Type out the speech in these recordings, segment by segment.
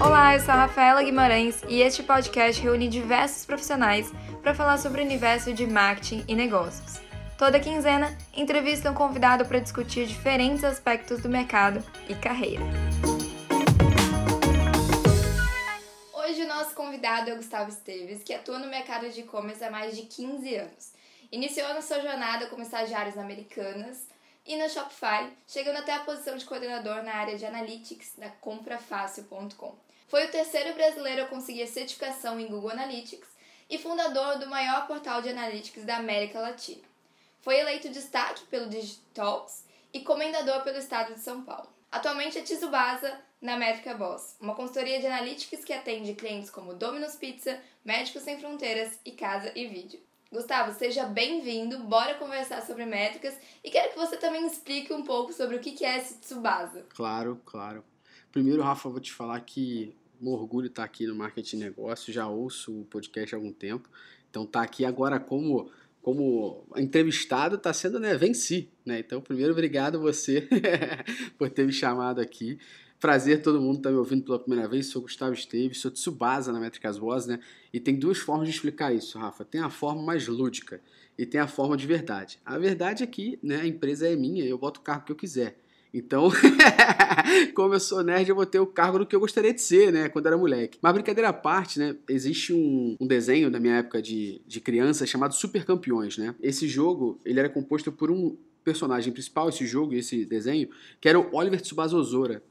Olá, eu sou a Rafaela Guimarães e este podcast reúne diversos profissionais para falar sobre o universo de marketing e negócios. Toda quinzena, entrevista um convidado para discutir diferentes aspectos do mercado e carreira. Hoje o nosso convidado é o Gustavo Esteves, que atua no mercado de e-commerce há mais de 15 anos. Iniciou a sua jornada como estagiário na Americanas e na Shopify, chegando até a posição de coordenador na área de Analytics da comprafácil.com. Foi o terceiro brasileiro a conseguir a certificação em Google Analytics e fundador do maior portal de analytics da América Latina. Foi eleito destaque pelo Digitalks e comendador pelo estado de São Paulo. Atualmente é Tsubasa na Métrica Boss, uma consultoria de analytics que atende clientes como Domino's Pizza, Médicos Sem Fronteiras e Casa e Vídeo. Gustavo, seja bem-vindo, bora conversar sobre métricas e quero que você também explique um pouco sobre o que é esse Tsubasa. Claro, claro. Primeiro, Rafa, vou te falar que um orgulho estar aqui no Marketing Negócio, já ouço o podcast há algum tempo, então tá aqui agora como como entrevistado está sendo né, venci. Né? Então, primeiro, obrigado você por ter me chamado aqui. Prazer todo mundo estar tá me ouvindo pela primeira vez. Sou Gustavo Esteves, sou Tsubasa na Métricas né? E tem duas formas de explicar isso, Rafa. Tem a forma mais lúdica e tem a forma de verdade. A verdade é que né, a empresa é minha, eu boto o carro que eu quiser. Então, como eu sou nerd, eu vou ter o cargo do que eu gostaria de ser, né? Quando era moleque. Mas brincadeira à parte, né? Existe um, um desenho da minha época de, de criança chamado Super Campeões, né? Esse jogo, ele era composto por um personagem principal, esse jogo, esse desenho, que era o Oliver Tsubasa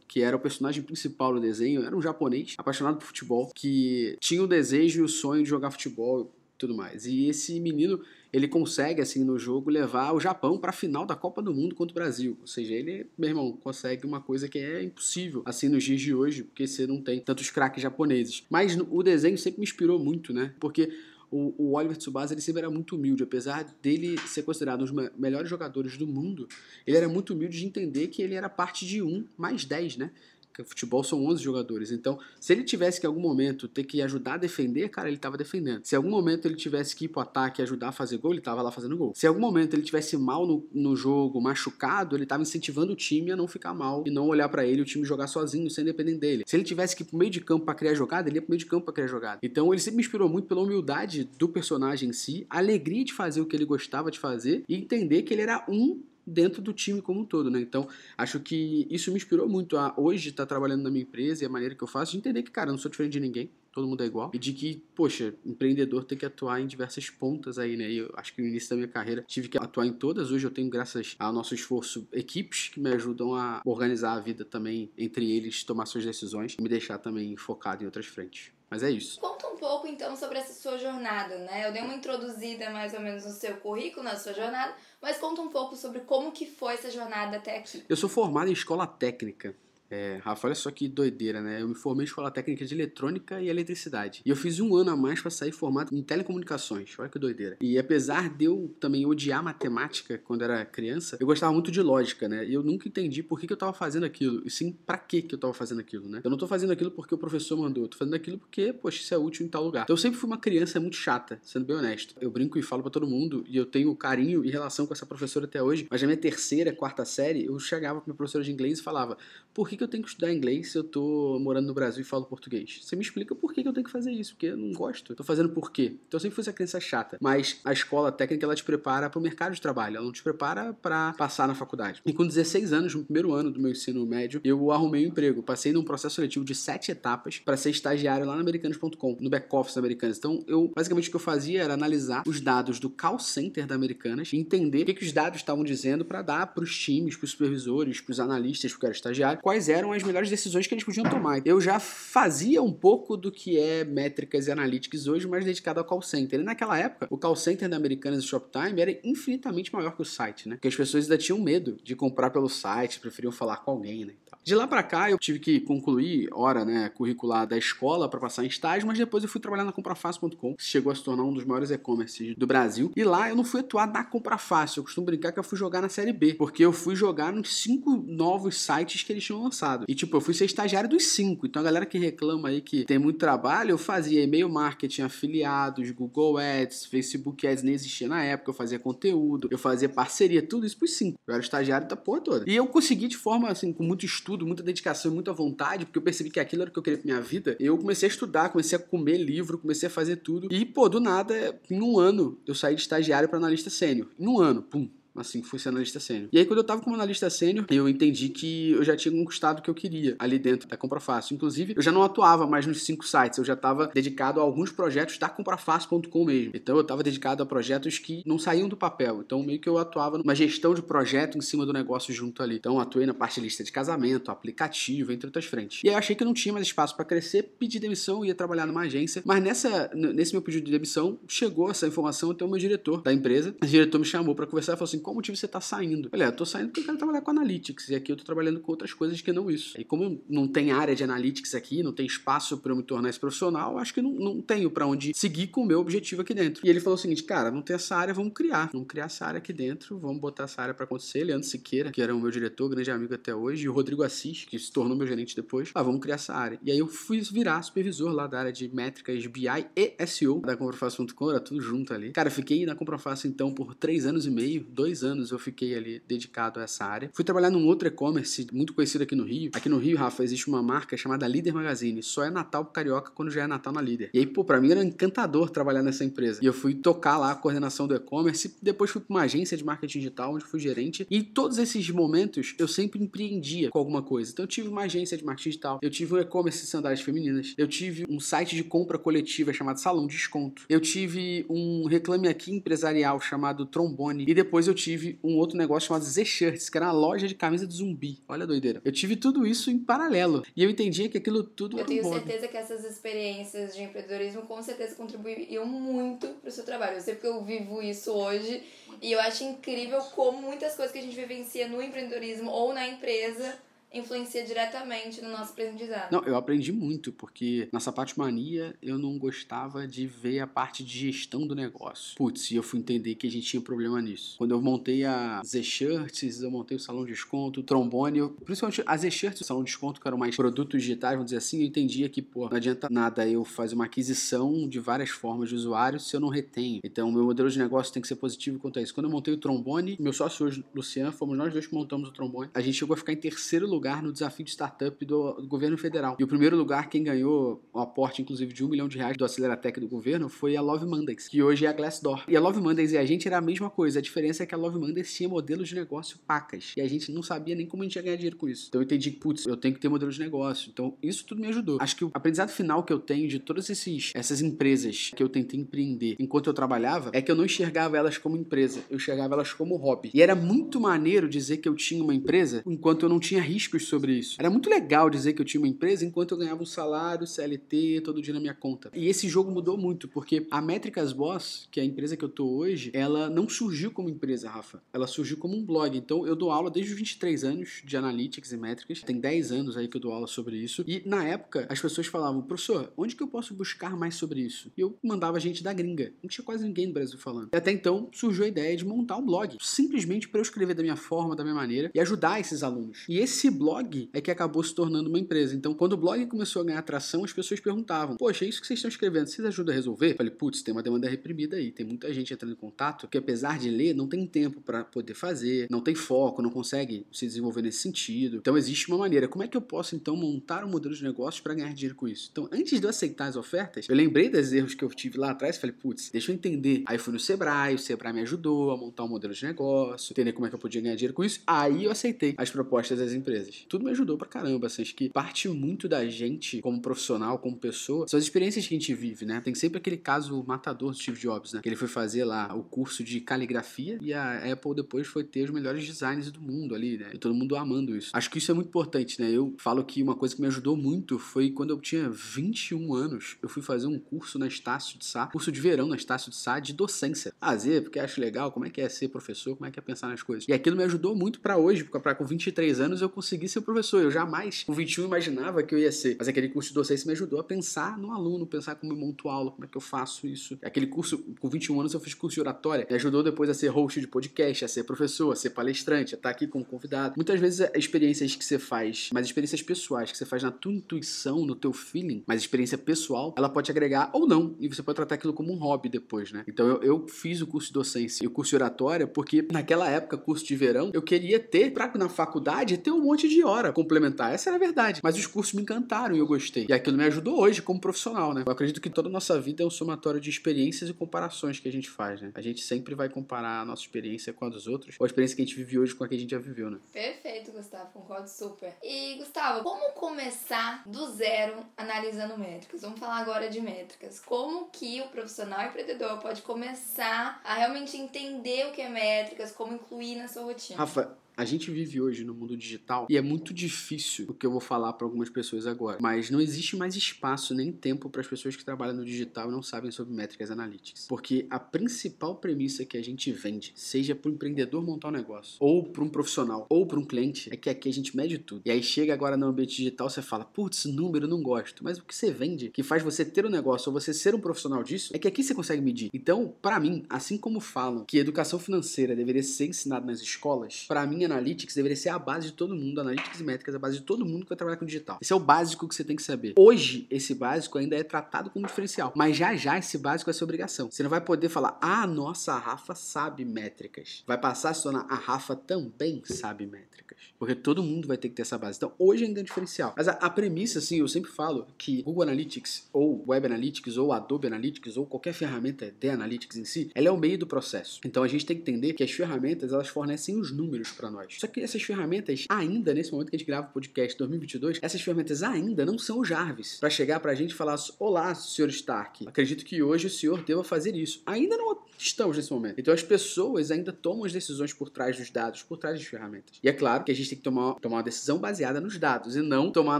que era o personagem principal do desenho, era um japonês apaixonado por futebol, que tinha o desejo e o sonho de jogar futebol e tudo mais. E esse menino ele consegue, assim, no jogo, levar o Japão para a final da Copa do Mundo contra o Brasil. Ou seja, ele, meu irmão, consegue uma coisa que é impossível, assim, nos dias de hoje, porque você não tem tantos craques japoneses. Mas o desenho sempre me inspirou muito, né? Porque o, o Oliver Tsubasa ele sempre era muito humilde, apesar dele ser considerado um dos melhores jogadores do mundo, ele era muito humilde de entender que ele era parte de um mais 10, né? Porque futebol são 11 jogadores. Então, se ele tivesse que em algum momento ter que ajudar a defender, cara, ele estava defendendo. Se em algum momento ele tivesse que ir pro ataque e ajudar a fazer gol, ele estava lá fazendo gol. Se em algum momento ele tivesse mal no, no jogo, machucado, ele estava incentivando o time a não ficar mal e não olhar para ele o time jogar sozinho, sem depender dele. Se ele tivesse que ir pro meio de campo para criar jogada, ele ia pro meio de campo para criar jogada. Então, ele sempre me inspirou muito pela humildade do personagem em si, a alegria de fazer o que ele gostava de fazer e entender que ele era um dentro do time como um todo, né? Então, acho que isso me inspirou muito a hoje estar tá trabalhando na minha empresa e a maneira que eu faço, de entender que, cara, eu não sou diferente de ninguém, todo mundo é igual, e de que, poxa, empreendedor tem que atuar em diversas pontas aí, né? E eu acho que no início da minha carreira tive que atuar em todas, hoje eu tenho, graças ao nosso esforço, equipes que me ajudam a organizar a vida também entre eles, tomar suas decisões e me deixar também focado em outras frentes. Mas é isso. Conta um pouco então sobre essa sua jornada, né? Eu dei uma introduzida mais ou menos no seu currículo, na sua jornada, mas conta um pouco sobre como que foi essa jornada até aqui. Eu sou formado em escola técnica. É, Rafa, olha só que doideira, né? Eu me formei em escola técnica de eletrônica e eletricidade. E eu fiz um ano a mais para sair formado em telecomunicações. Olha que doideira. E apesar de eu também odiar matemática quando era criança, eu gostava muito de lógica, né? E eu nunca entendi por que, que eu tava fazendo aquilo. E sim, para que que eu tava fazendo aquilo, né? Eu não tô fazendo aquilo porque o professor mandou. Eu tô fazendo aquilo porque, poxa, isso é útil em tal lugar. Então eu sempre fui uma criança muito chata, sendo bem honesto. Eu brinco e falo para todo mundo e eu tenho carinho e relação com essa professora até hoje. Mas na minha terceira, quarta série, eu chegava pra minha professora de inglês e falava: por que, que eu tenho que estudar inglês se eu tô morando no Brasil e falo português? Você me explica por que, que eu tenho que fazer isso, porque eu não gosto. Tô fazendo por quê? Então eu sempre fui essa criança chata. Mas a escola técnica, ela te prepara para o mercado de trabalho, ela não te prepara para passar na faculdade. E com 16 anos, no primeiro ano do meu ensino médio, eu arrumei um emprego. Passei num processo seletivo de sete etapas para ser estagiário lá na Americanas.com, no back-office Americanas. Então, eu, basicamente, o que eu fazia era analisar os dados do call center da Americanas e entender o que, que os dados estavam dizendo para dar para os times, para os supervisores, para os analistas, porque era estagiário, quais eram as melhores decisões que eles podiam tomar. Eu já fazia um pouco do que é métricas e analytics hoje, mas dedicado ao call center. E naquela época, o call center da Americanas e Shoptime era infinitamente maior que o site, né? Porque as pessoas ainda tinham medo de comprar pelo site, preferiam falar com alguém, né? De lá para cá, eu tive que concluir hora, né, curricular da escola para passar em estágio, mas depois eu fui trabalhar na comprafácil.com, que chegou a se tornar um dos maiores e-commerce do Brasil. E lá eu não fui atuar na Comprafácil, eu costumo brincar que eu fui jogar na série B, porque eu fui jogar nos cinco novos sites que eles tinham lançado. E tipo, eu fui ser estagiário dos cinco. Então a galera que reclama aí que tem muito trabalho, eu fazia e-mail marketing, afiliados, Google Ads, Facebook Ads nem existia na época, eu fazia conteúdo, eu fazia parceria, tudo isso pros cinco. Eu era estagiário da porra toda. E eu consegui de forma assim, com muito estudo, muita dedicação, muita vontade, porque eu percebi que aquilo era o que eu queria pra minha vida. Eu comecei a estudar, comecei a comer livro, comecei a fazer tudo. E, pô, do nada, em um ano, eu saí de estagiário para analista sênior. Em um ano, pum, assim, fui ser analista sênior. E aí, quando eu tava como analista sênior, eu entendi que eu já tinha conquistado o que eu queria ali dentro da Comprafácil. Inclusive, eu já não atuava mais nos cinco sites, eu já estava dedicado a alguns projetos da comprafácil.com mesmo. Então, eu estava dedicado a projetos que não saíam do papel. Então, meio que eu atuava numa gestão de projeto em cima do negócio junto ali. Então, atuei na parte de lista de casamento, aplicativo, entre outras frentes. E aí, eu achei que não tinha mais espaço para crescer, pedi demissão, ia trabalhar numa agência. Mas nessa, nesse meu pedido de demissão, chegou essa informação até o meu diretor da empresa. O diretor me chamou para conversar e falou assim: qual motivo você tá saindo? Falei, ah, eu tô saindo porque eu quero trabalhar com analytics. E aqui eu tô trabalhando com outras coisas que não isso. E como não tem área de analytics aqui, não tem espaço para eu me tornar esse profissional, acho que não, não tenho para onde seguir com o meu objetivo aqui dentro. E ele falou o seguinte, cara, não tem essa área, vamos criar. Vamos criar essa área aqui dentro, vamos botar essa área para acontecer. Leandro Siqueira, que era o meu diretor, grande amigo até hoje, e o Rodrigo Assis, que se tornou meu gerente depois. Ah, vamos criar essa área. E aí eu fui virar supervisor lá da área de métricas BI e SEO da Comprofácil.com, era tudo junto ali. Cara, fiquei na Comprofácil então por três anos e meio, dois anos eu fiquei ali dedicado a essa área. Fui trabalhar num outro e-commerce muito conhecido aqui no Rio. Aqui no Rio, Rafa, existe uma marca chamada Líder Magazine. Só é Natal Carioca quando já é Natal na Líder. E aí, pô, pra mim era encantador trabalhar nessa empresa. E eu fui tocar lá a coordenação do e-commerce. Depois fui pra uma agência de marketing digital, onde fui gerente. E todos esses momentos eu sempre empreendia com alguma coisa. Então eu tive uma agência de marketing digital. Eu tive um e-commerce de sandálias femininas. Eu tive um site de compra coletiva chamado Salão Desconto. Eu tive um reclame aqui empresarial chamado Trombone. E depois eu tive um outro negócio chamado Z-Shirts, que era uma loja de camisa de zumbi. Olha a doideira. Eu tive tudo isso em paralelo. E eu entendia que aquilo tudo Eu um tenho hobby. certeza que essas experiências de empreendedorismo com certeza contribuíam muito pro seu trabalho. Eu sei porque eu vivo isso hoje e eu acho incrível como muitas coisas que a gente vivencia no empreendedorismo ou na empresa influencia diretamente no nosso aprendizado. Não, eu aprendi muito, porque na Sapato Mania eu não gostava de ver a parte de gestão do negócio. Putz, e eu fui entender que a gente tinha problema nisso. Quando eu montei a Z-Shirts, eu montei o Salão de Desconto, o Trombone, eu, principalmente a Z-Shirts o Salão de Desconto, que eram mais produtos digitais, vamos dizer assim, eu entendia que, pô, não adianta nada eu fazer uma aquisição de várias formas de usuário se eu não retenho. Então, meu modelo de negócio tem que ser positivo quanto a isso. Quando eu montei o Trombone, meu sócio hoje, Luciano, fomos nós dois que montamos o Trombone. A gente chegou a ficar em terceiro lugar no desafio de startup do, governo federal. E o primeiro lugar, quem ganhou o aporte, inclusive, de um milhão de reais do Aceleratec do governo foi a Love Mondays, que hoje é a Glassdoor. E a Love Mondays e a gente era a mesma coisa. A diferença é que a Love Mondays tinha modelos de negócio pacas. E a gente não sabia nem como a gente ia ganhar dinheiro com isso. Então eu entendi que, putz, eu tenho que ter modelo de negócio. Então isso tudo me ajudou. Acho que o aprendizado final que eu tenho de todas esses, essas empresas que eu tentei empreender enquanto eu trabalhava é que eu não enxergava elas como empresa. Eu enxergava elas como hobby. E era muito maneiro dizer que eu tinha uma empresa enquanto eu não tinha riscos sobre isso. Era muito legal dizer que eu tinha uma empresa enquanto eu ganhava um salário, CLT, todo dia na minha conta. E esse jogo mudou muito, porque a Métricas Boss, que é a empresa que eu tô hoje, ela não surgiu como empresa, Rafa. Ela surgiu como um blog. Então eu dou aula desde os 23 anos de Analytics e Métricas. Tem 10 anos aí que eu dou aula sobre isso. E na época, as pessoas falavam, professor, onde que eu posso buscar mais sobre isso? E eu mandava gente da gringa. Não tinha quase ninguém no Brasil falando. E até então surgiu a ideia de montar um blog. Simplesmente para eu escrever da minha forma, da minha maneira e ajudar esses alunos. E esse blog é que acabou se tornando uma empresa. Então, quando o blog começou a ganhar atração, as pessoas perguntavam: Poxa, é isso que vocês estão escrevendo, vocês ajudam a resolver? Eu falei, putz, tem uma demanda reprimida aí, tem muita gente entrando em contato que, apesar de ler, não tem tempo para poder fazer, não tem foco, não consegue se desenvolver nesse sentido. Então, existe uma maneira. Como é que eu posso, então, montar um modelo de negócio para ganhar dinheiro com isso? Então, antes de eu aceitar as ofertas, eu lembrei dos erros que eu tive lá atrás, falei, putz, deixa eu entender. Aí fui no Sebrae, o Sebrae me ajudou a montar um modelo de negócio, entender como é que eu podia ganhar dinheiro com isso. Aí eu aceitei as propostas das empresas. Tudo me ajudou pra caramba, assim, acho que parte muito da gente como profissional, como pessoa, são as experiências que a gente vive, né? Tem sempre aquele caso matador do Steve Jobs, né? Que ele foi fazer lá o curso de caligrafia e a Apple depois foi ter os melhores designs do mundo ali, né? E todo mundo amando isso. Acho que isso é muito importante, né? Eu falo que uma coisa que me ajudou muito foi quando eu tinha 21 anos, eu fui fazer um curso na Estácio de Sá, curso de verão na Estácio de Sá de docência. Fazer, porque acho legal, como é que é ser professor, como é que é pensar nas coisas. E aquilo me ajudou muito para hoje, porque pra, com 23 anos eu consegui ser professor. Eu jamais, com 21, imaginava que eu ia ser. Mas aquele curso de docência me ajudou a pensar no aluno, pensar como eu monto aula, como é que eu faço isso. Aquele curso, com 21 anos, eu fiz curso de oratória. Me ajudou depois a ser host de podcast, a ser professor, a ser palestrante, a estar aqui como convidado. Muitas vezes, experiências que você faz, mas experiências pessoais que você faz na tua intuição, no teu feeling, mas experiência pessoal, ela pode agregar ou não. E você pode tratar aquilo como um hobby depois, né? Então eu, eu fiz o curso de docência e o curso de oratória porque naquela época, curso de verão, eu queria ter, pra na faculdade, ter um monte de hora complementar. Essa era a verdade. Mas os cursos me encantaram e eu gostei. E aquilo me ajudou hoje como profissional, né? Eu acredito que toda a nossa vida é um somatório de experiências e comparações que a gente faz, né? A gente sempre vai comparar a nossa experiência com a dos outros, ou a experiência que a gente vive hoje com a que a gente já viveu, né? Perfeito, Gustavo. Concordo super. E, Gustavo, como começar do zero analisando métricas? Vamos falar agora de métricas. Como que o profissional empreendedor pode começar a realmente entender o que é métricas, como incluir na sua rotina? Rafa, a gente vive hoje no mundo digital e é muito difícil o que eu vou falar para algumas pessoas agora. Mas não existe mais espaço nem tempo para as pessoas que trabalham no digital e não sabem sobre métricas analytics. Porque a principal premissa que a gente vende, seja para o empreendedor montar um negócio, ou para um profissional, ou para um cliente, é que aqui a gente mede tudo. E aí chega agora no ambiente digital, você fala, putz, número não gosto. Mas o que você vende, que faz você ter um negócio ou você ser um profissional disso, é que aqui você consegue medir. Então, para mim, assim como falam que educação financeira deveria ser ensinada nas escolas, para mim Analytics deveria ser a base de todo mundo, Analytics e Métricas, a base de todo mundo que vai trabalhar com digital. Esse é o básico que você tem que saber. Hoje, esse básico ainda é tratado como diferencial, mas já já esse básico vai ser obrigação. Você não vai poder falar, ah, nossa, a Rafa sabe métricas. Vai passar a se tornar, a Rafa também sabe métricas. Porque todo mundo vai ter que ter essa base. Então, hoje ainda é diferencial. Mas a, a premissa, assim, eu sempre falo que Google Analytics, ou Web Analytics, ou Adobe Analytics, ou qualquer ferramenta de Analytics em si, ela é o meio do processo. Então, a gente tem que entender que as ferramentas, elas fornecem os números para nós. Só que essas ferramentas, ainda nesse momento que a gente grava o podcast 2022, essas ferramentas ainda não são o Jarvis para chegar para a gente e falar: Olá, senhor Stark. Acredito que hoje o senhor deva fazer isso. Ainda não estamos nesse momento. Então as pessoas ainda tomam as decisões por trás dos dados, por trás das ferramentas. E é claro que a gente tem que tomar, tomar uma decisão baseada nos dados e não tomar a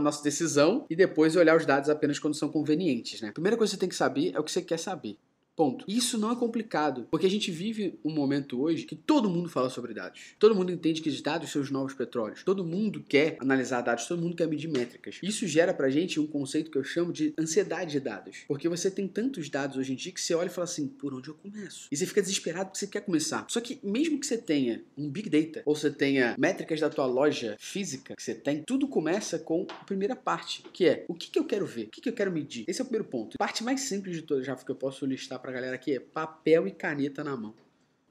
nossa decisão e depois olhar os dados apenas quando são convenientes. Né? A primeira coisa que você tem que saber é o que você quer saber. Ponto. Isso não é complicado, porque a gente vive um momento hoje que todo mundo fala sobre dados. Todo mundo entende que os dados são os novos petróleos. Todo mundo quer analisar dados, todo mundo quer medir métricas. Isso gera pra gente um conceito que eu chamo de ansiedade de dados. Porque você tem tantos dados hoje em dia que você olha e fala assim, por onde eu começo? E você fica desesperado porque você quer começar. Só que mesmo que você tenha um big data, ou você tenha métricas da tua loja física que você tem, tudo começa com a primeira parte, que é o que, que eu quero ver, o que, que eu quero medir. Esse é o primeiro ponto. Parte mais simples de todas já que eu posso listar galera aqui é papel e caneta na mão.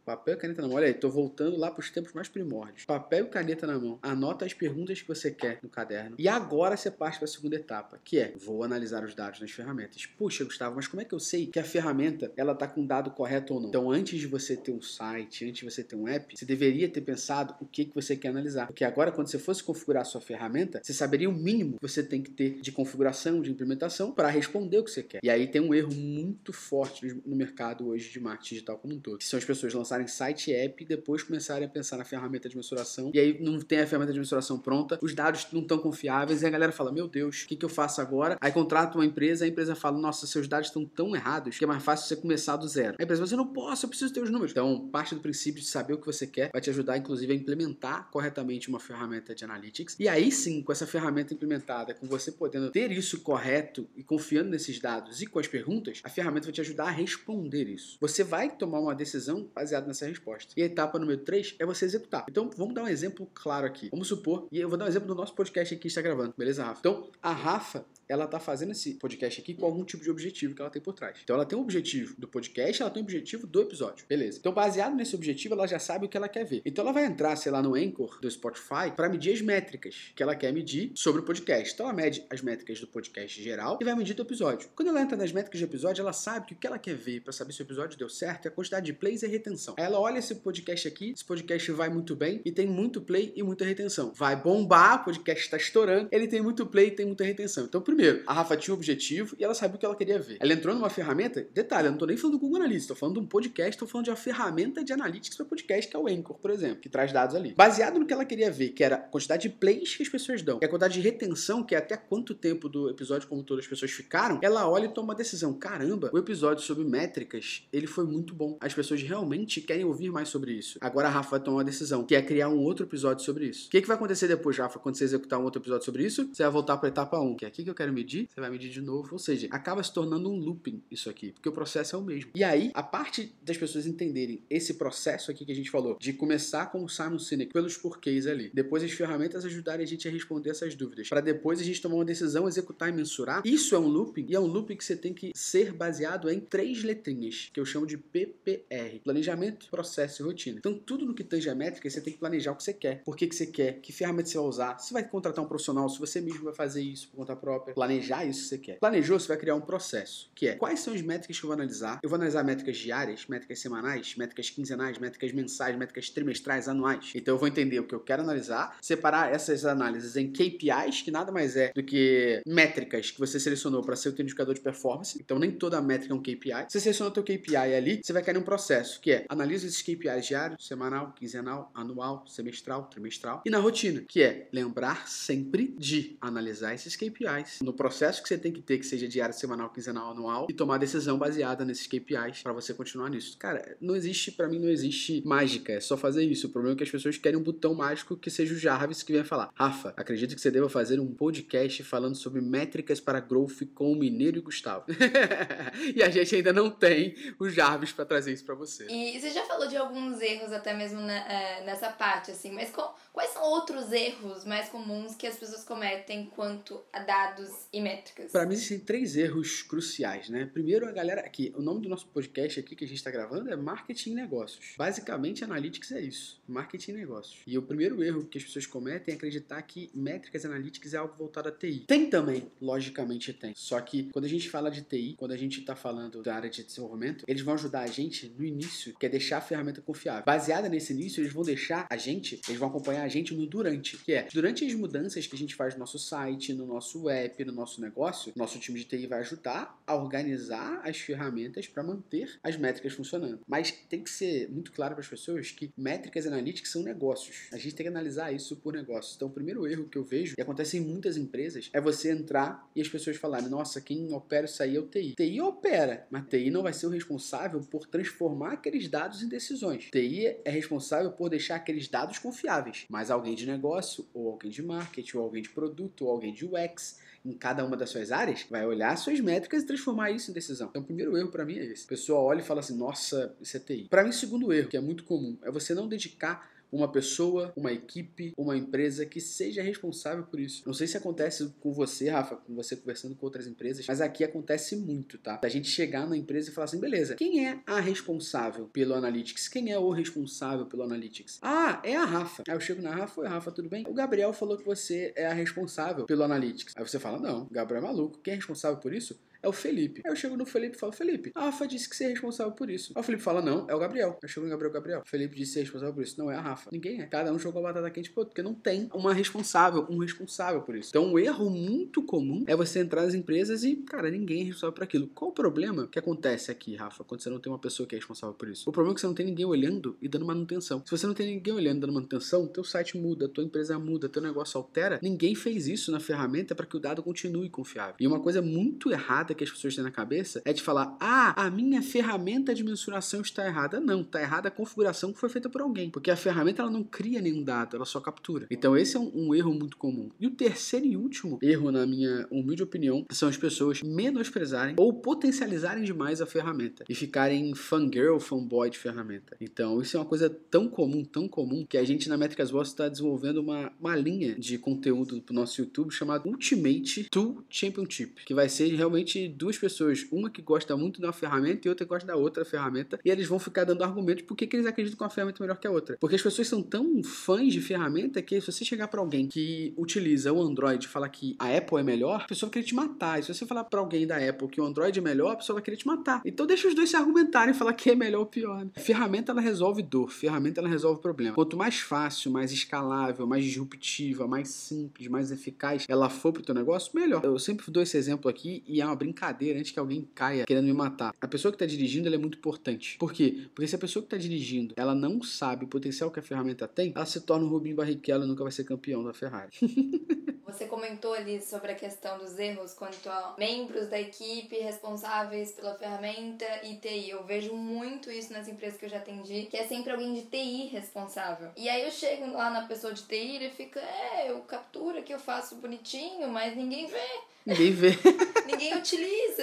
Papel e caneta na mão. Olha aí, tô voltando lá para os tempos mais primórdios. Papel e caneta na mão. Anota as perguntas que você quer no caderno. E agora você parte para a segunda etapa, que é: vou analisar os dados nas ferramentas. Puxa, Gustavo, mas como é que eu sei que a ferramenta ela tá com dado correto ou não? Então, antes de você ter um site, antes de você ter um app, você deveria ter pensado o que, que você quer analisar. Porque agora, quando você fosse configurar a sua ferramenta, você saberia o mínimo que você tem que ter de configuração, de implementação, para responder o que você quer. E aí tem um erro muito forte no mercado hoje de marketing digital como um todo, que são as pessoas lançarem lançarem site e app e depois começarem a pensar na ferramenta de mensuração. E aí não tem a ferramenta de mensuração pronta, os dados não estão confiáveis e a galera fala: Meu Deus, o que, que eu faço agora? Aí contrata uma empresa, a empresa fala: Nossa, seus dados estão tão errados que é mais fácil você começar do zero. A empresa fala: Você não posso, eu preciso ter os números. Então, parte do princípio de saber o que você quer vai te ajudar, inclusive, a implementar corretamente uma ferramenta de analytics. E aí sim, com essa ferramenta implementada, com você podendo ter isso correto e confiando nesses dados e com as perguntas, a ferramenta vai te ajudar a responder isso. Você vai tomar uma decisão baseada baseado nessa resposta. E a etapa número 3 é você executar. Então, vamos dar um exemplo claro aqui. Vamos supor, e eu vou dar um exemplo do nosso podcast aqui que está gravando, beleza, Rafa? Então, a Rafa, ela tá fazendo esse podcast aqui com algum tipo de objetivo que ela tem por trás. Então ela tem um objetivo do podcast, ela tem um objetivo do episódio. Beleza. Então, baseado nesse objetivo, ela já sabe o que ela quer ver. Então ela vai entrar, sei lá, no Anchor do Spotify para medir as métricas que ela quer medir sobre o podcast. Então ela mede as métricas do podcast geral e vai medir do episódio. Quando ela entra nas métricas do episódio, ela sabe que o que ela quer ver para saber se o episódio deu certo é a quantidade de plays e retenção. Ela olha esse podcast aqui, esse podcast vai muito bem e tem muito play e muita retenção. Vai bombar, o podcast está estourando, ele tem muito play e tem muita retenção. Então, primeiro primeiro, a Rafa tinha um objetivo e ela sabia o que ela queria ver. Ela entrou numa ferramenta, detalhe, eu não tô nem falando do Google Analytics, tô falando de um podcast, tô falando de uma ferramenta de analytics para podcast, que é o Anchor, por exemplo, que traz dados ali. Baseado no que ela queria ver, que era a quantidade de plays que as pessoas dão, e a quantidade de retenção, que é até quanto tempo do episódio como todas as pessoas ficaram, ela olha e toma uma decisão. Caramba, o episódio sobre métricas, ele foi muito bom. As pessoas realmente querem ouvir mais sobre isso. Agora a Rafa vai tomar uma decisão, que é criar um outro episódio sobre isso. O que, que vai acontecer depois, Rafa, quando você executar um outro episódio sobre isso? Você vai voltar para etapa 1, que é aqui que eu quero medir, você vai medir de novo. Ou seja, acaba se tornando um looping isso aqui, porque o processo é o mesmo. E aí, a parte das pessoas entenderem esse processo aqui que a gente falou, de começar com o Simon Sinek pelos porquês ali, depois as ferramentas ajudarem a gente a responder essas dúvidas, para depois a gente tomar uma decisão, executar e mensurar, isso é um looping, e é um looping que você tem que ser baseado em três letrinhas, que eu chamo de PPR: planejamento, processo e rotina. Então, tudo no que tange a métrica, você tem que planejar o que você quer, por que, que você quer, que ferramenta você vai usar, se vai contratar um profissional, se você mesmo vai fazer isso por conta própria, planejar isso que você quer. Planejou, você vai criar um processo, que é quais são as métricas que eu vou analisar. Eu vou analisar métricas diárias, métricas semanais, métricas quinzenais, métricas mensais, métricas trimestrais, anuais. Então eu vou entender o que eu quero analisar, separar essas análises em KPIs, que nada mais é do que métricas que você selecionou para ser o teu indicador de performance. Então nem toda métrica é um KPI. Você selecionou teu KPI ali, você vai criar um processo, que é analisa esses KPIs diários, semanal, quinzenal, anual, semestral, trimestral. E na rotina, que é lembrar sempre de analisar esses KPIs no processo que você tem que ter, que seja diário, semanal, quinzenal, anual, e tomar decisão baseada nesses KPIs para você continuar nisso. Cara, não existe, para mim, não existe mágica, é só fazer isso. O problema é que as pessoas querem um botão mágico que seja o Jarvis que venha falar. Rafa, acredito que você deva fazer um podcast falando sobre métricas para growth com o Mineiro e Gustavo. e a gente ainda não tem o Jarvis para trazer isso para você. E você já falou de alguns erros até mesmo nessa parte, assim, mas quais são outros erros mais comuns que as pessoas cometem quanto a dados e métricas? Para mim existem três erros cruciais, né? Primeiro, a galera aqui, o nome do nosso podcast aqui que a gente está gravando é Marketing e Negócios. Basicamente, Analytics é isso, Marketing e Negócios. E o primeiro erro que as pessoas cometem é acreditar que métricas analytics é algo voltado a TI. Tem também, logicamente tem. Só que quando a gente fala de TI, quando a gente está falando da área de desenvolvimento, eles vão ajudar a gente no início, que é deixar a ferramenta confiável. Baseada nesse início, eles vão deixar a gente, eles vão acompanhar a gente no durante, que é durante as mudanças que a gente faz no nosso site, no nosso app, no nosso negócio, nosso time de TI vai ajudar a organizar as ferramentas para manter as métricas funcionando. Mas tem que ser muito claro para as pessoas que métricas analíticas são negócios. A gente tem que analisar isso por negócios. Então, o primeiro erro que eu vejo, e acontece em muitas empresas, é você entrar e as pessoas falarem: nossa, quem opera isso aí é o TI. TI opera, mas TI não vai ser o responsável por transformar aqueles dados em decisões. TI é responsável por deixar aqueles dados confiáveis, mas alguém de negócio, ou alguém de marketing, ou alguém de produto, ou alguém de UX em cada uma das suas áreas, vai olhar suas métricas e transformar isso em decisão. Então, o primeiro erro para mim é esse. A pessoa olha e fala assim: nossa, isso é TI. Para mim, o segundo erro, que é muito comum, é você não dedicar uma pessoa, uma equipe, uma empresa que seja responsável por isso. Não sei se acontece com você, Rafa, com você conversando com outras empresas, mas aqui acontece muito, tá? Da gente chegar na empresa e falar assim, beleza, quem é a responsável pelo Analytics? Quem é o responsável pelo Analytics? Ah, é a Rafa. Aí eu chego na Rafa, oi Rafa, tudo bem? O Gabriel falou que você é a responsável pelo Analytics. Aí você fala, não, o Gabriel é maluco. Quem é responsável por isso? É o Felipe. Aí eu chego no Felipe e falo, Felipe, a Rafa disse que você é responsável por isso. Aí o Felipe fala, não, é o Gabriel. Eu chego no Gabriel, Gabriel. O Felipe disse que é responsável por isso. Não é a Rafa. Ninguém é. Cada um jogou a batata quente pro outro, porque não tem uma responsável, um responsável por isso. Então, um erro muito comum é você entrar nas empresas e, cara, ninguém é responsável por aquilo. Qual o problema que acontece aqui, Rafa, quando você não tem uma pessoa que é responsável por isso? O problema é que você não tem ninguém olhando e dando manutenção. Se você não tem ninguém olhando e dando manutenção, teu site muda, tua empresa muda, teu negócio altera. Ninguém fez isso na ferramenta para que o dado continue confiável. E uma coisa muito errada que as pessoas têm na cabeça cabeça é de falar: ah, a minha ferramenta de mensuração está errada. Não, está errada a configuração que foi feita por alguém. Porque a ferramenta ela não cria nenhum dado, ela só captura. Então esse é um, um erro muito comum. E o terceiro e último erro, na minha humilde opinião, são as pessoas menosprezarem ou potencializarem demais a ferramenta e ficarem fangirl, fanboy de ferramenta. Então isso é uma coisa tão comum, tão comum, que a gente na Métricas Boss está desenvolvendo uma, uma linha de conteúdo para o nosso YouTube chamado Ultimate Tool Championship, que vai ser realmente duas pessoas, uma que gosta muito de uma ferramenta e outra que gosta da outra ferramenta, e eles vão ficar dando argumentos por que eles acreditam que uma ferramenta é melhor que a outra. Porque as pessoas são tão fãs de ferramenta que se você chegar para alguém que utiliza o Android e falar que a Apple é melhor, a pessoa vai querer te matar. E se você falar para alguém da Apple que o Android é melhor, a pessoa vai querer te matar. Então deixa os dois se argumentarem e falar que é melhor ou pior. Né? Ferramenta ela resolve dor, ferramenta ela resolve problema. Quanto mais fácil, mais escalável, mais disruptiva, mais simples, mais eficaz ela for pro teu negócio, melhor. Eu sempre dou esse exemplo aqui e é uma brincadeira antes que alguém caia querendo me matar. A pessoa que está dirigindo é muito importante. Por quê? Porque se a pessoa que está dirigindo ela não sabe o potencial que a ferramenta tem, ela se torna um Rubinho Barrichello e nunca vai ser campeão da Ferrari. Você comentou ali sobre a questão dos erros quanto a membros da equipe responsáveis pela ferramenta e TI. Eu vejo muito isso nas empresas que eu já atendi, que é sempre alguém de TI responsável. E aí eu chego lá na pessoa de TI e ele fica, é, eu capturo aqui, eu faço bonitinho, mas ninguém vê. Ninguém vê. Ninguém utiliza. Please.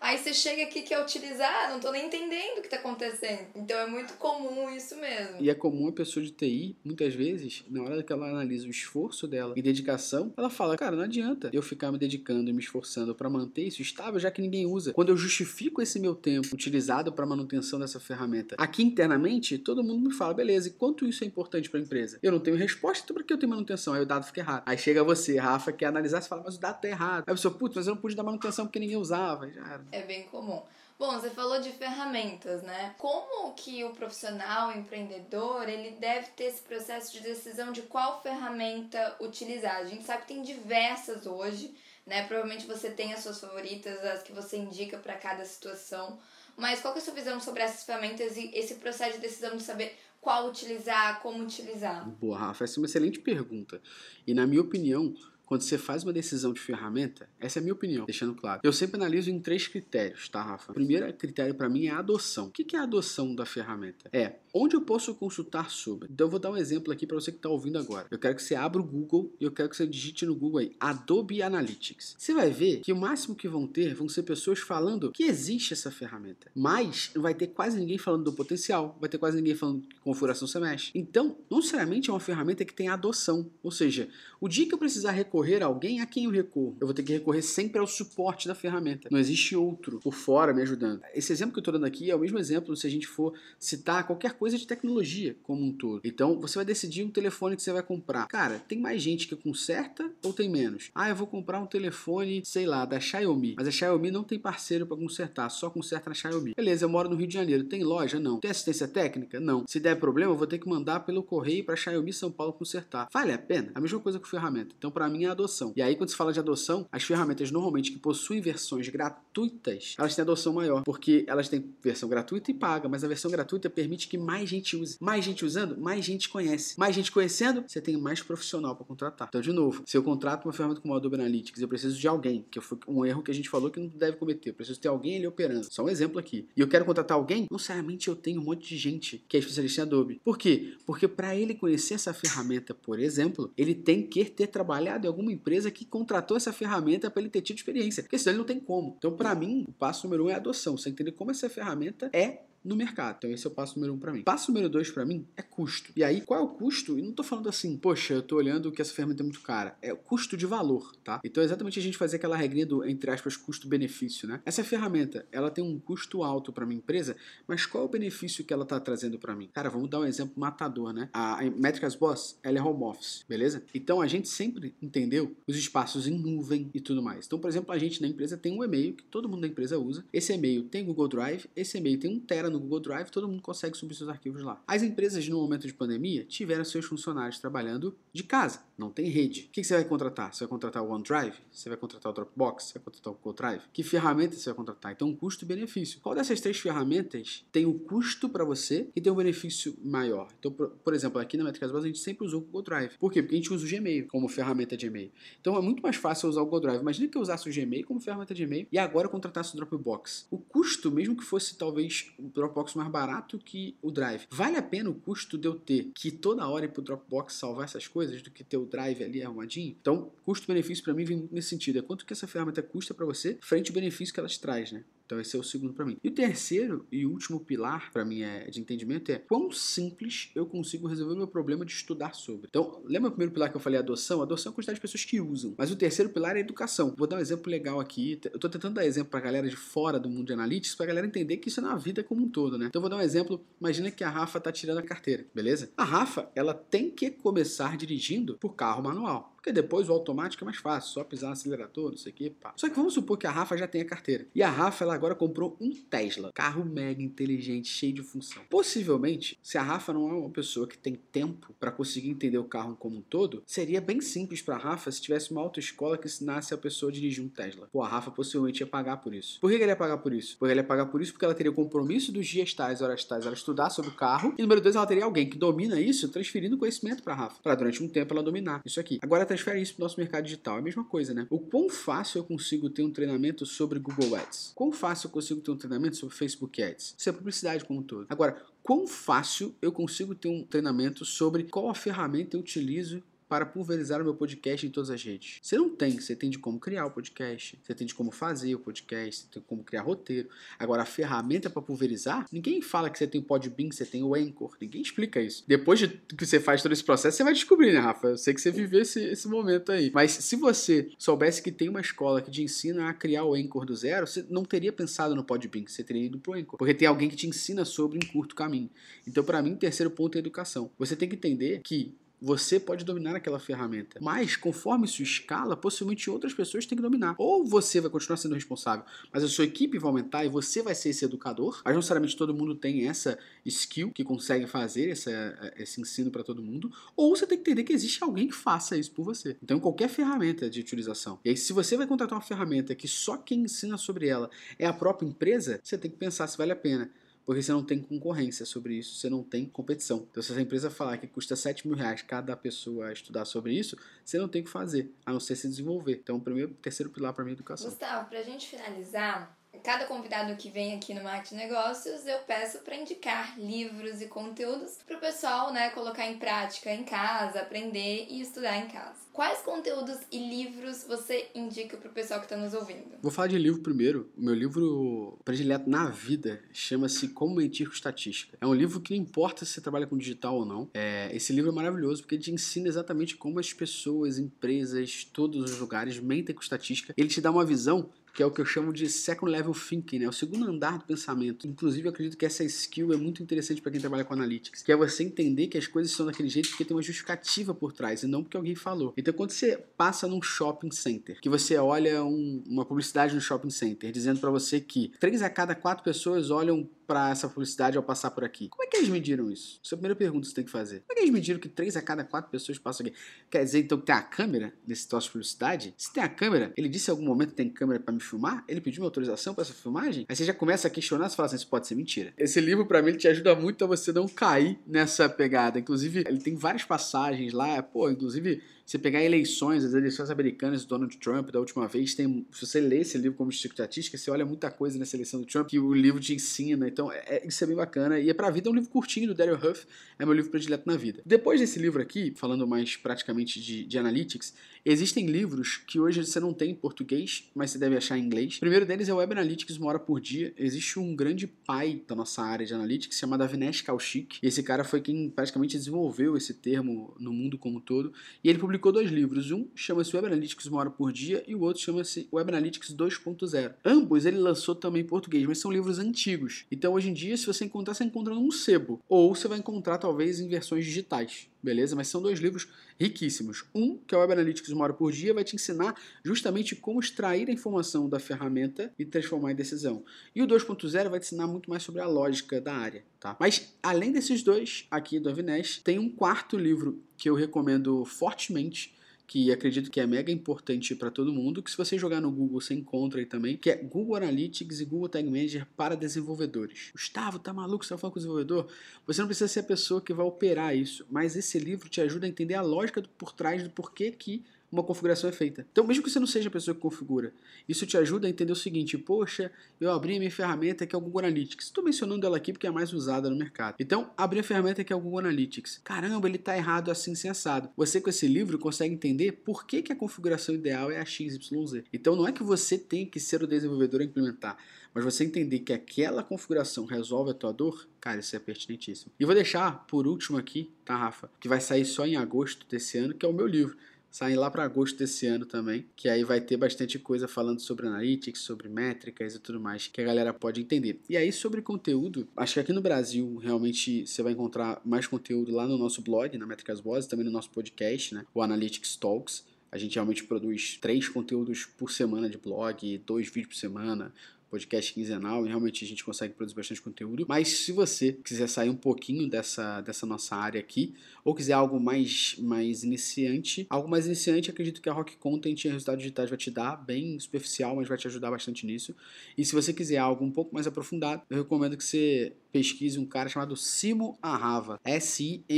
Aí você chega aqui quer utilizar, não tô nem entendendo o que tá acontecendo. Então é muito comum isso mesmo. E é comum a pessoa de TI, muitas vezes, na hora que ela analisa o esforço dela e dedicação, ela fala: Cara, não adianta eu ficar me dedicando e me esforçando para manter isso estável, já que ninguém usa. Quando eu justifico esse meu tempo utilizado para manutenção dessa ferramenta, aqui internamente, todo mundo me fala: Beleza, e quanto isso é importante para a empresa? Eu não tenho resposta, então por que eu tenho manutenção? Aí o dado fica errado. Aí chega você, Rafa, quer analisar, você fala: Mas o dado tá errado. Aí pessoa, putz, mas eu não pude dar manutenção porque ninguém usava. Já era. É bem comum. Bom, você falou de ferramentas, né? Como que o profissional, o empreendedor, ele deve ter esse processo de decisão de qual ferramenta utilizar? A gente sabe que tem diversas hoje, né? Provavelmente você tem as suas favoritas, as que você indica para cada situação. Mas qual que é a sua visão sobre essas ferramentas e esse processo de decisão de saber qual utilizar, como utilizar? Boa, Rafa, essa é uma excelente pergunta. E na minha opinião, quando você faz uma decisão de ferramenta, essa é a minha opinião, deixando claro. Eu sempre analiso em três critérios, tá, Rafa? O primeiro critério para mim é a adoção. O que é a adoção da ferramenta? É onde eu posso consultar sobre. Então eu vou dar um exemplo aqui para você que está ouvindo agora. Eu quero que você abra o Google e eu quero que você digite no Google aí Adobe Analytics. Você vai ver que o máximo que vão ter vão ser pessoas falando que existe essa ferramenta, mas vai ter quase ninguém falando do potencial, vai ter quase ninguém falando que configuração mexe. Então, não necessariamente é uma ferramenta que tem adoção, ou seja, o dia que eu precisar recorrer recorrer a alguém, a quem eu recorro? Eu vou ter que recorrer sempre ao suporte da ferramenta. Não existe outro por fora me ajudando. Esse exemplo que eu estou dando aqui é o mesmo exemplo se a gente for citar qualquer coisa de tecnologia como um todo. Então, você vai decidir um telefone que você vai comprar. Cara, tem mais gente que conserta ou tem menos? Ah, eu vou comprar um telefone, sei lá, da Xiaomi. Mas a Xiaomi não tem parceiro para consertar, só conserta na Xiaomi. Beleza, eu moro no Rio de Janeiro. Tem loja? Não. Tem assistência técnica? Não. Se der problema, eu vou ter que mandar pelo correio para Xiaomi São Paulo consertar. Vale a pena? A mesma coisa com ferramenta. Então, para mim, a adoção. E aí, quando se fala de adoção, as ferramentas normalmente que possuem versões gratuitas, elas têm adoção maior, porque elas têm versão gratuita e paga, mas a versão gratuita permite que mais gente use. Mais gente usando, mais gente conhece. Mais gente conhecendo, você tem mais profissional para contratar. Então, de novo, se eu contrato uma ferramenta como a Adobe Analytics, eu preciso de alguém, que foi um erro que a gente falou que não deve cometer. Eu preciso ter alguém ali operando. Só um exemplo aqui. E eu quero contratar alguém, não necessariamente eu tenho um monte de gente que é especialista em Adobe. Por quê? Porque para ele conhecer essa ferramenta, por exemplo, ele tem que ter trabalhado em alguma empresa que contratou essa ferramenta para ele ter tido experiência, porque senão ele não tem como. Então, para mim, o passo número um é a adoção. Você entender como essa ferramenta é no mercado. Então esse é o passo número um para mim. Passo número dois para mim é custo. E aí, qual é o custo? E não tô falando assim, poxa, eu tô olhando que essa ferramenta é muito cara. É o custo de valor, tá? Então é exatamente a gente fazer aquela regrinha do, entre aspas, custo-benefício, né? Essa ferramenta, ela tem um custo alto para minha empresa, mas qual é o benefício que ela tá trazendo para mim? Cara, vamos dar um exemplo matador, né? A Métricas Boss, ela é home office, beleza? Então a gente sempre entendeu os espaços em nuvem e tudo mais. Então, por exemplo, a gente na empresa tem um e-mail que todo mundo da empresa usa. Esse e-mail tem Google Drive, esse e-mail tem um tera no Google Drive, todo mundo consegue subir seus arquivos lá. As empresas, no momento de pandemia, tiveram seus funcionários trabalhando de casa, não tem rede. O que você vai contratar? Você vai contratar o OneDrive? Você vai contratar o Dropbox? Você vai contratar o Google Drive? Que ferramenta você vai contratar? Então, custo e benefício. Qual dessas três ferramentas tem o custo para você e tem um benefício maior? Então, por, exemplo, aqui na Métricas Base a gente sempre usou o Google Drive. Por quê? Porque a gente usa o Gmail como ferramenta de e-mail. Então, é muito mais fácil usar o Google Drive. Imagina que eu usasse o Gmail como ferramenta de e-mail e agora eu contratasse o Dropbox. O custo, mesmo que fosse talvez Dropbox mais barato que o Drive. Vale a pena o custo de eu ter que toda hora ir pro Dropbox salvar essas coisas do que ter o Drive ali arrumadinho? Então, custo-benefício para mim vem nesse sentido. É quanto que essa ferramenta custa para você frente ao benefício que ela te traz, né? Então esse é o segundo para mim. E o terceiro e último pilar para mim é de entendimento é quão simples eu consigo resolver o meu problema de estudar sobre. Então, lembra o primeiro pilar que eu falei, adoção? Adoção é a quantidade de pessoas que usam. Mas o terceiro pilar é educação. Vou dar um exemplo legal aqui. Eu tô tentando dar exemplo pra galera de fora do mundo de analytics, pra galera entender que isso é na vida como um todo, né? Então vou dar um exemplo. Imagina que a Rafa tá tirando a carteira, beleza? A Rafa, ela tem que começar dirigindo por carro manual. Porque depois o automático é mais fácil, só pisar no acelerador, não sei o que, pá. Só que vamos supor que a Rafa já tem a carteira. E a Rafa, ela agora comprou um Tesla. Carro mega inteligente, cheio de função. Possivelmente, se a Rafa não é uma pessoa que tem tempo para conseguir entender o carro como um todo, seria bem simples para a Rafa se tivesse uma autoescola que ensinasse a pessoa a dirigir um Tesla. Pô, a Rafa possivelmente ia pagar por isso. Por que ela ia pagar por isso? Porque ela ia pagar por isso porque ela teria o compromisso dos dias tais, horas tais, ela estudar sobre o carro. E número dois, ela teria alguém que domina isso, transferindo conhecimento para a Rafa. Para durante um tempo ela dominar isso aqui. Agora transfere isso pro nosso mercado digital. É a mesma coisa, né? O quão fácil eu consigo ter um treinamento sobre Google Ads? Quão fácil eu consigo ter um treinamento sobre Facebook Ads? Isso é publicidade como um todo. Agora, quão fácil eu consigo ter um treinamento sobre qual a ferramenta eu utilizo para pulverizar o meu podcast em todas as redes? Você não tem, você tem de como criar o podcast, você tem de como fazer o podcast, você tem como criar roteiro. Agora, a ferramenta para pulverizar, ninguém fala que você tem o Podbean, que você tem o Anchor, ninguém explica isso. Depois de que você faz todo esse processo, você vai descobrir, né, Rafa? Eu sei que você viveu esse, esse momento aí. Mas se você soubesse que tem uma escola que te ensina a criar o Anchor do zero, você não teria pensado no Podbean, você teria ido pro Anchor. Porque tem alguém que te ensina sobre em curto caminho. Então, para mim, terceiro ponto é educação. Você tem que entender que você pode dominar aquela ferramenta. Mas, conforme sua escala, possivelmente outras pessoas têm que dominar. Ou você vai continuar sendo responsável, mas a sua equipe vai aumentar e você vai ser esse educador. Mas não necessariamente todo mundo tem essa skill que consegue fazer essa, esse ensino para todo mundo. Ou você tem que entender que existe alguém que faça isso por você. Então, qualquer ferramenta de utilização. E aí, se você vai contratar uma ferramenta que só quem ensina sobre ela é a própria empresa, você tem que pensar se vale a pena porque você não tem concorrência sobre isso, você não tem competição. Então, se essa empresa falar que custa 7 mil reais cada pessoa estudar sobre isso, você não tem o que fazer, a não ser se desenvolver. Então, o primeiro, terceiro pilar para mim é educação. Gustavo, para a gente finalizar, cada convidado que vem aqui no Marketing Negócios, eu peço para indicar livros e conteúdos para o pessoal né, colocar em prática em casa, aprender e estudar em casa. Quais conteúdos e livros você indica para o pessoal que está nos ouvindo? Vou falar de livro primeiro. O meu livro predileto na vida chama-se Como Mentir com Estatística. É um livro que não importa se você trabalha com digital ou não. É, esse livro é maravilhoso porque ele te ensina exatamente como as pessoas, empresas, todos os lugares mentem com estatística. Ele te dá uma visão que é o que eu chamo de second level thinking, né? o segundo andar do pensamento. Inclusive, eu acredito que essa skill é muito interessante para quem trabalha com analytics, que é você entender que as coisas são daquele jeito porque tem uma justificativa por trás e não porque alguém falou. Então, quando você passa num shopping center, que você olha um, uma publicidade no shopping center dizendo para você que três a cada quatro pessoas olham para essa publicidade ao passar por aqui. Como é que eles mediram isso? Essa é a primeira pergunta que você tem que fazer. Como é que eles mediram que três a cada quatro pessoas passam aqui? Quer dizer, então, que tem a câmera nesse troço de publicidade? Se tem a câmera, ele disse em algum momento que tem câmera para me filmar? Ele pediu uma autorização para essa filmagem? Aí você já começa a questionar, você fala assim, isso pode ser mentira. Esse livro, para mim, ele te ajuda muito a você não cair nessa pegada. Inclusive, ele tem várias passagens lá, pô, inclusive você pegar eleições, as eleições americanas do Donald Trump da última vez, tem, se você lê esse livro como estatística, você olha muita coisa nessa eleição do Trump que o livro te ensina. Então, é, é isso é bem bacana. E é pra vida, é um livro curtinho do Daryl Huff, é meu livro predileto na vida. Depois desse livro aqui, falando mais praticamente de, de analytics, existem livros que hoje você não tem em português, mas você deve achar em inglês. O primeiro deles é Web Analytics Uma Hora por Dia. Existe um grande pai da nossa área de analytics chamado Avinash Kaushik. E esse cara foi quem praticamente desenvolveu esse termo no mundo como um todo. E ele publicou dois livros. Um chama-se Web Analytics Uma Hora por Dia e o outro chama-se Web Analytics 2.0. Ambos ele lançou também em português, mas são livros antigos. Então hoje em dia, se você encontrar, você encontra num sebo. Ou você vai encontrar talvez em versões digitais beleza? Mas são dois livros riquíssimos. Um, que é o Web Analytics uma hora por dia, vai te ensinar justamente como extrair a informação da ferramenta e transformar em decisão. E o 2.0 vai te ensinar muito mais sobre a lógica da área, tá? Mas além desses dois aqui do Avinesh, tem um quarto livro que eu recomendo fortemente, que acredito que é mega importante para todo mundo, que se você jogar no Google você encontra aí também, que é Google Analytics e Google Tag Manager para desenvolvedores. Gustavo, tá maluco? Você tá falando com o desenvolvedor? Você não precisa ser a pessoa que vai operar isso, mas esse livro te ajuda a entender a lógica por trás do porquê que uma configuração é feita. Então, mesmo que você não seja a pessoa que configura, isso te ajuda a entender o seguinte: poxa, eu abri a minha ferramenta que é o Google Analytics. Estou mencionando ela aqui porque é a mais usada no mercado. Então, abri a ferramenta que é o Google Analytics. Caramba, ele está errado assim, sem assado. Você, com esse livro, consegue entender por que, que a configuração ideal é a XYZ. Então, não é que você tem que ser o desenvolvedor a implementar, mas você entender que aquela configuração resolve a tua dor, cara, isso é pertinentíssimo. E vou deixar por último aqui, tá, Rafa? Que vai sair só em agosto desse ano, que é o meu livro saem lá para agosto desse ano também, que aí vai ter bastante coisa falando sobre analytics, sobre métricas e tudo mais, que a galera pode entender. E aí sobre conteúdo, acho que aqui no Brasil realmente você vai encontrar mais conteúdo lá no nosso blog, na Métricas Boss, também no nosso podcast, né, o Analytics Talks. A gente realmente produz três conteúdos por semana de blog, dois vídeos por semana, podcast quinzenal e realmente a gente consegue produzir bastante conteúdo. Mas se você quiser sair um pouquinho dessa, dessa nossa área aqui, ou quiser algo mais, mais iniciante, algo mais iniciante, acredito que a Rock Content e resultados digitais vai te dar, bem superficial, mas vai te ajudar bastante nisso. E se você quiser algo um pouco mais aprofundado, eu recomendo que você pesquise um cara chamado Simo Ahava. S-I-M-O-A-H-A-V-A.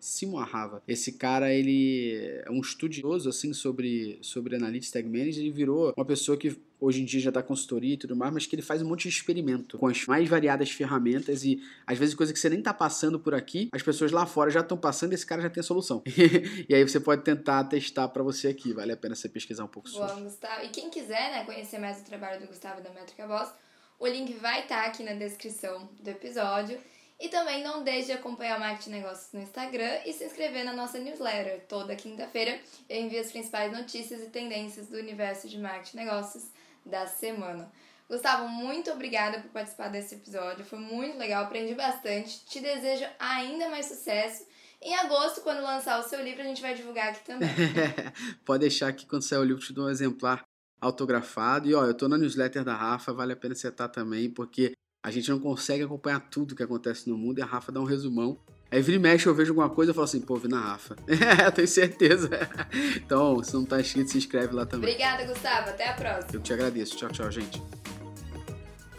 Simo Ahava. Esse cara, ele é um estudioso, assim, sobre, sobre Analytics Tag Manager. Ele virou uma pessoa que hoje em dia já dá consultoria e tudo mais, mas que ele faz um monte de experimento com as mais variadas ferramentas e às vezes coisa que você nem tá passando por aqui, as pessoas lá fora já estão passando e esse cara já tem a solução. e aí você pode tentar testar para você aqui, vale a pena você pesquisar um pouco sobre. Bom, Gustavo. E quem quiser, né, conhecer mais o trabalho do Gustavo da Métrica Boss, o link vai estar tá aqui na descrição do episódio. E também não deixe de acompanhar o Marketing Negócios no Instagram e se inscrever na nossa newsletter. Toda quinta-feira eu envio as principais notícias e tendências do universo de marketing negócios da semana. Gustavo, muito obrigada por participar desse episódio. Foi muito legal, aprendi bastante. Te desejo ainda mais sucesso. Em agosto, quando lançar o seu livro, a gente vai divulgar aqui também. Pode deixar que quando sair o livro, te dou um exemplar autografado. E ó, eu tô na newsletter da Rafa, vale a pena você estar também, porque a gente não consegue acompanhar tudo que acontece no mundo e a Rafa dá um resumão. Aí vira e mexe, eu vejo alguma coisa e falo assim, pô, vi na Rafa. É, tenho certeza. Então, se não tá inscrito, se inscreve lá também. Obrigada, Gustavo. Até a próxima. Eu te agradeço. Tchau, tchau, gente.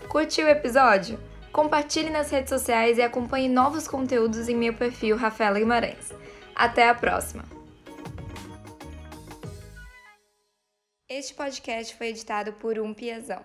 Curtiu o episódio? Compartilhe nas redes sociais e acompanhe novos conteúdos em meu perfil Rafaela Guimarães. Até a próxima! Este podcast foi editado por Um Piazão.